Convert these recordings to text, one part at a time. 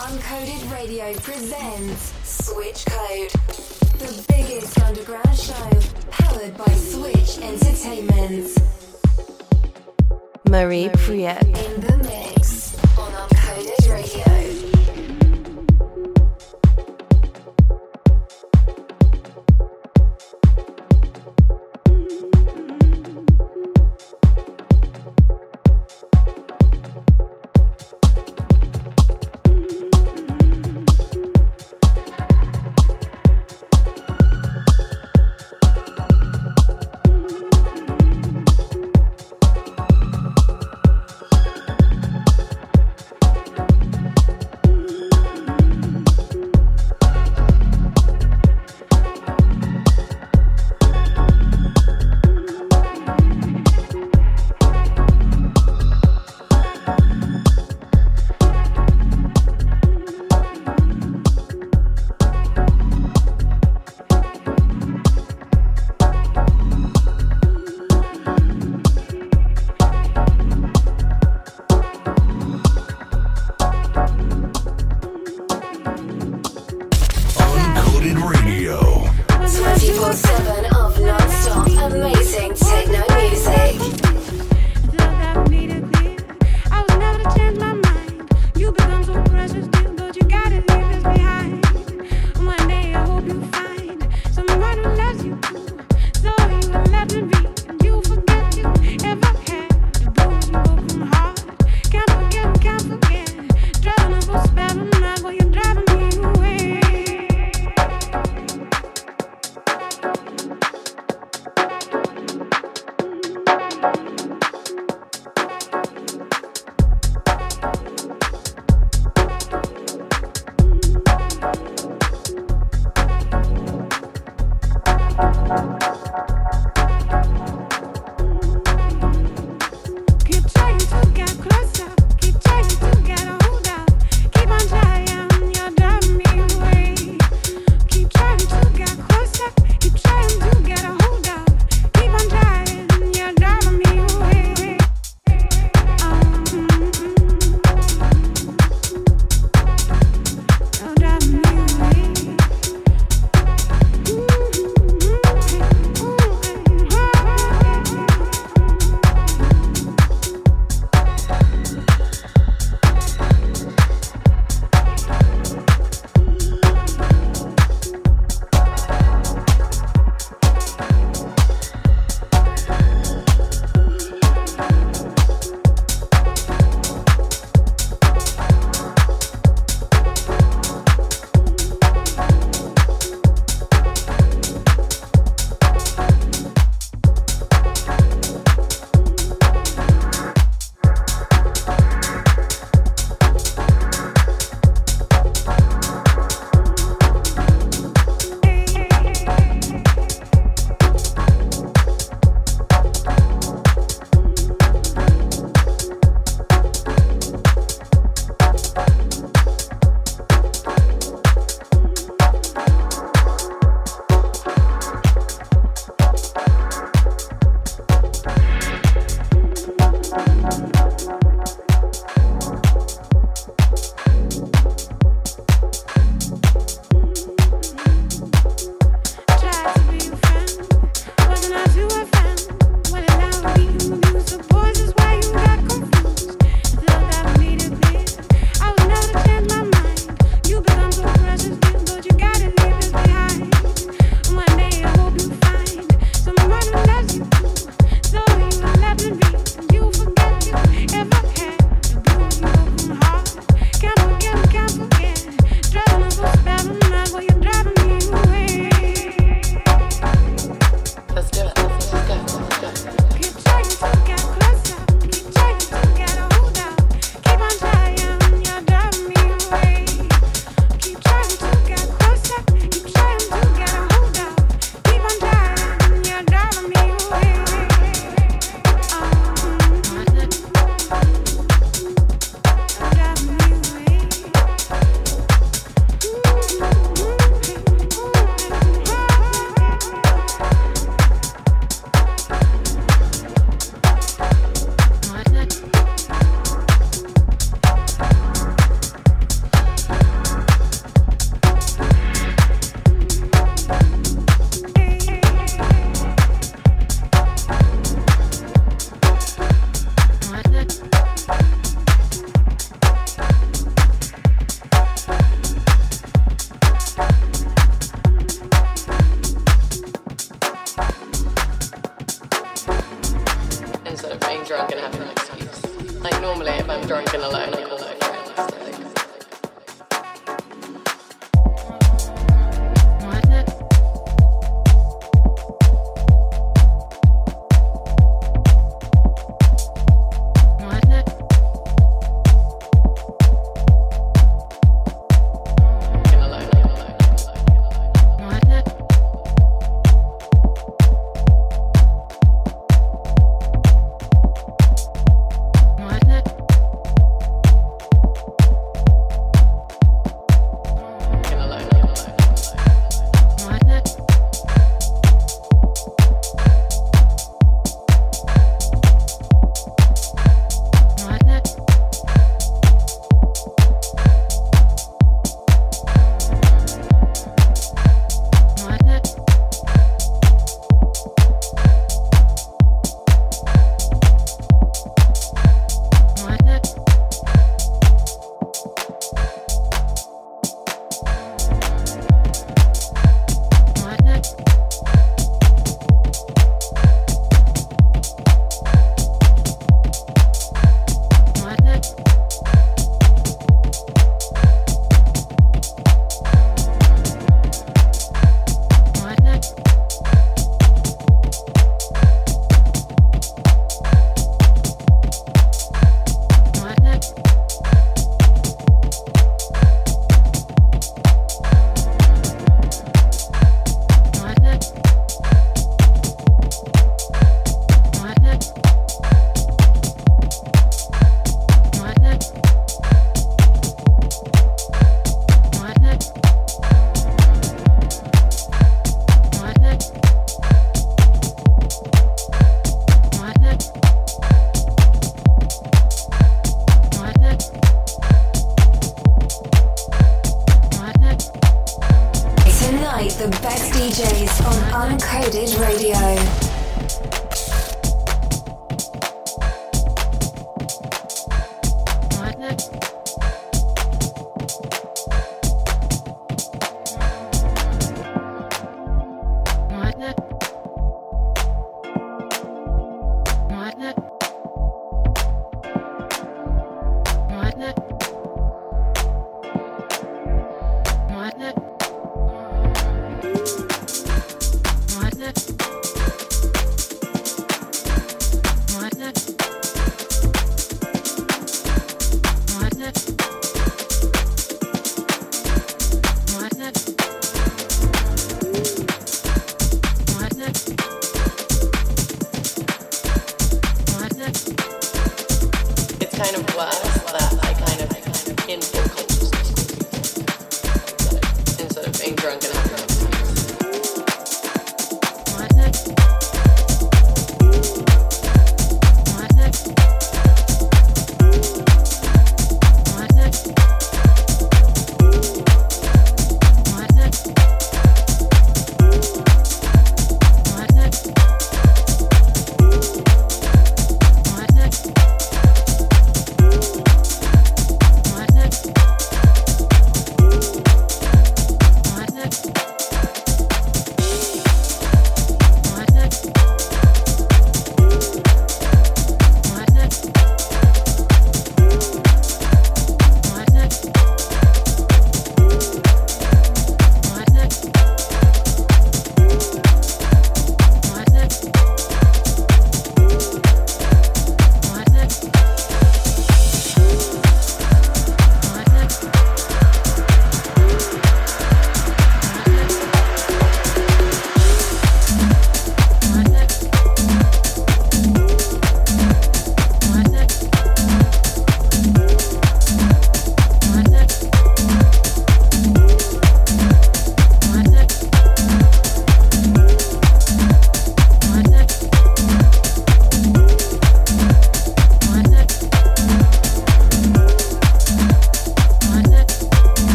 Uncoded Radio presents Switch Code, the biggest underground show powered by Switch Entertainment. Marie Priet. In the mix on Uncoded Radio.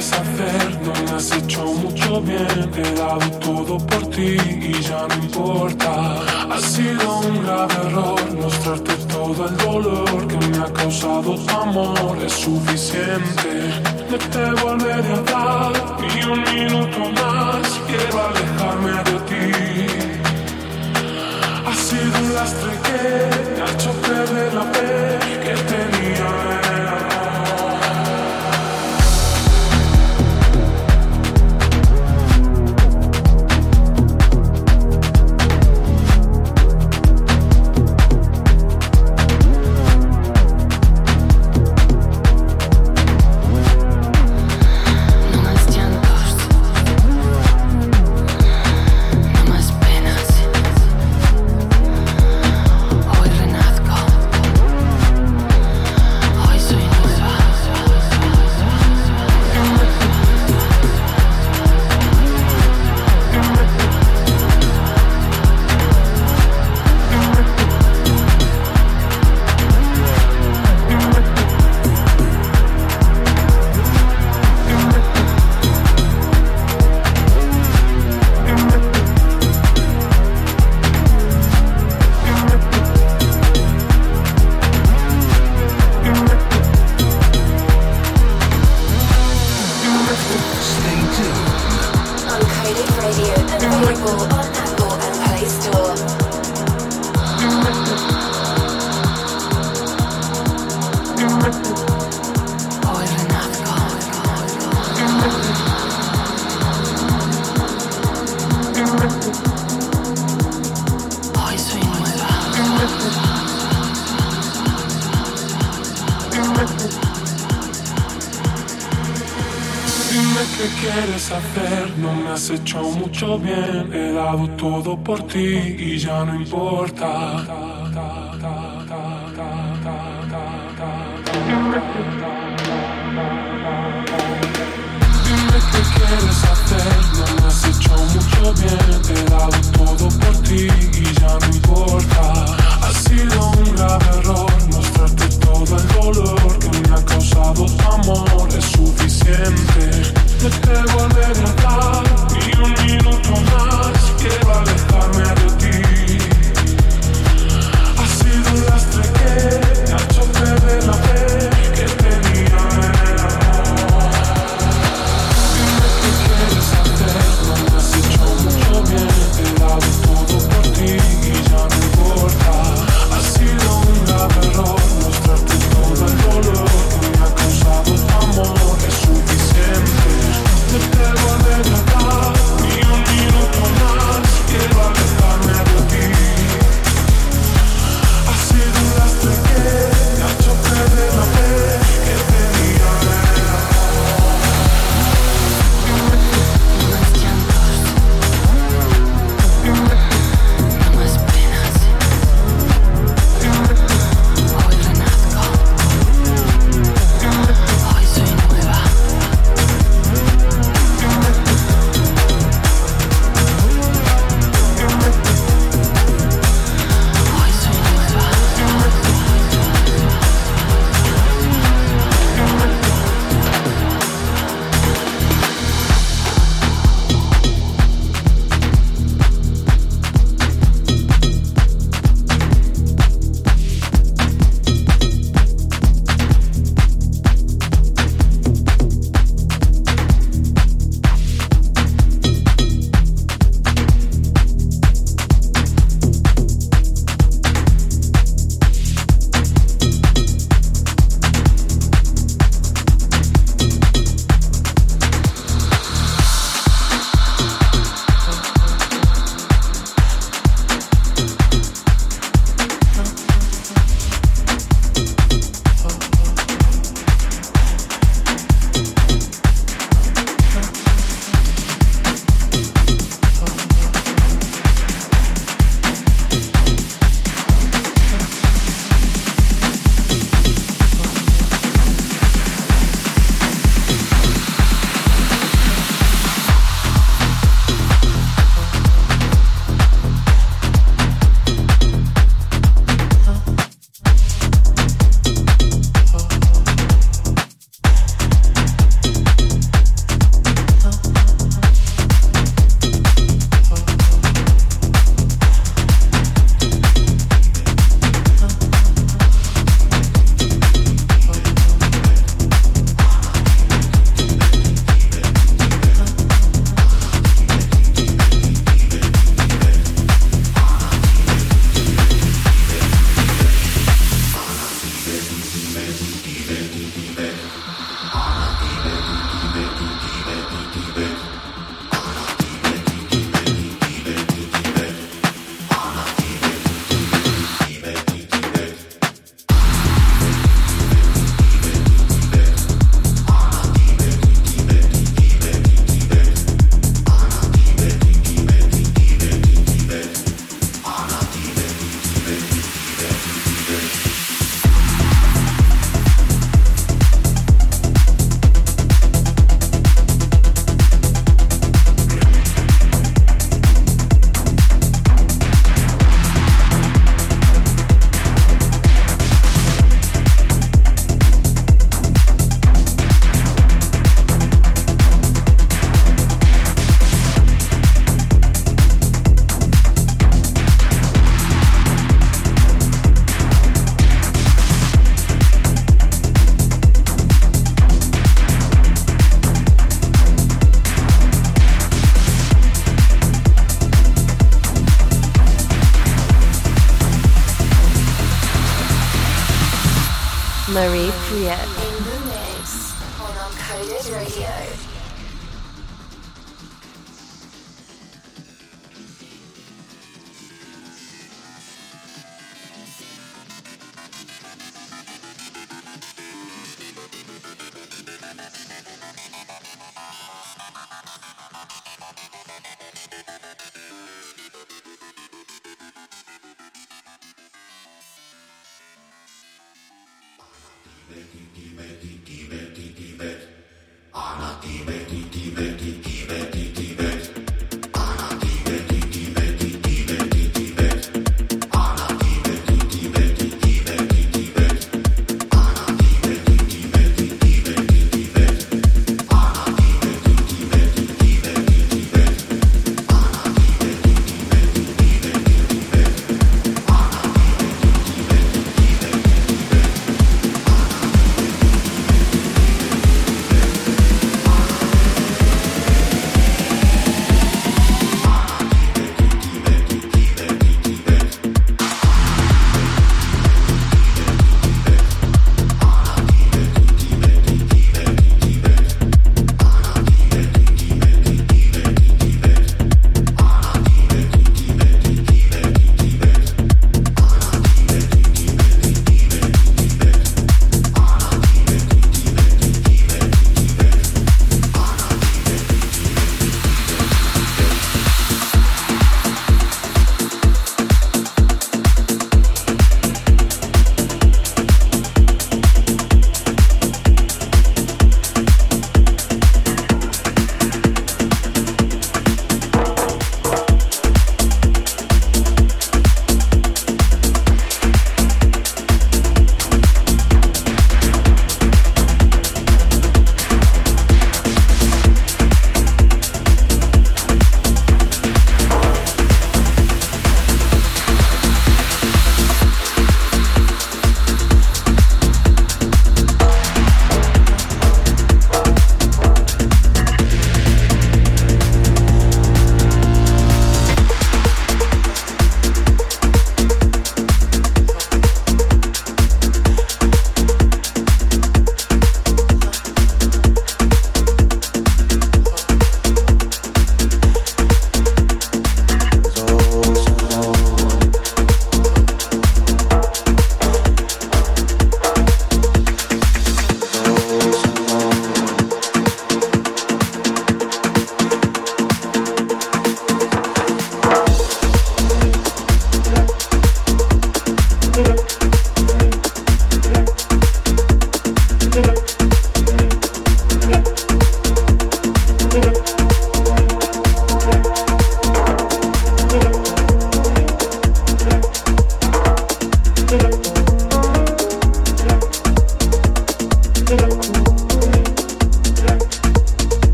quieres hacer, no me has hecho mucho bien. He dado todo por ti y ya no importa. Ha sido un grave error mostrarte todo el dolor que me ha causado tu amor. Es suficiente, no te volveré a dar ni un minuto más. Quiero alejarme de ti. Ha sido un lastre que me ha hecho perder la fe que tenía hecho mucho bien, he dado todo por ti y ya no importa. Dime qué quieres hacer, no me has hecho mucho bien, he dado todo por ti y ya no importa. Ha sido un grave error mostrarte todo el dolor que me ha causado tu amor, es suficiente. No te volveré a dar un minuto más quiero alejarme de ti. Ha sido un lastre que me ha hecho perder la fe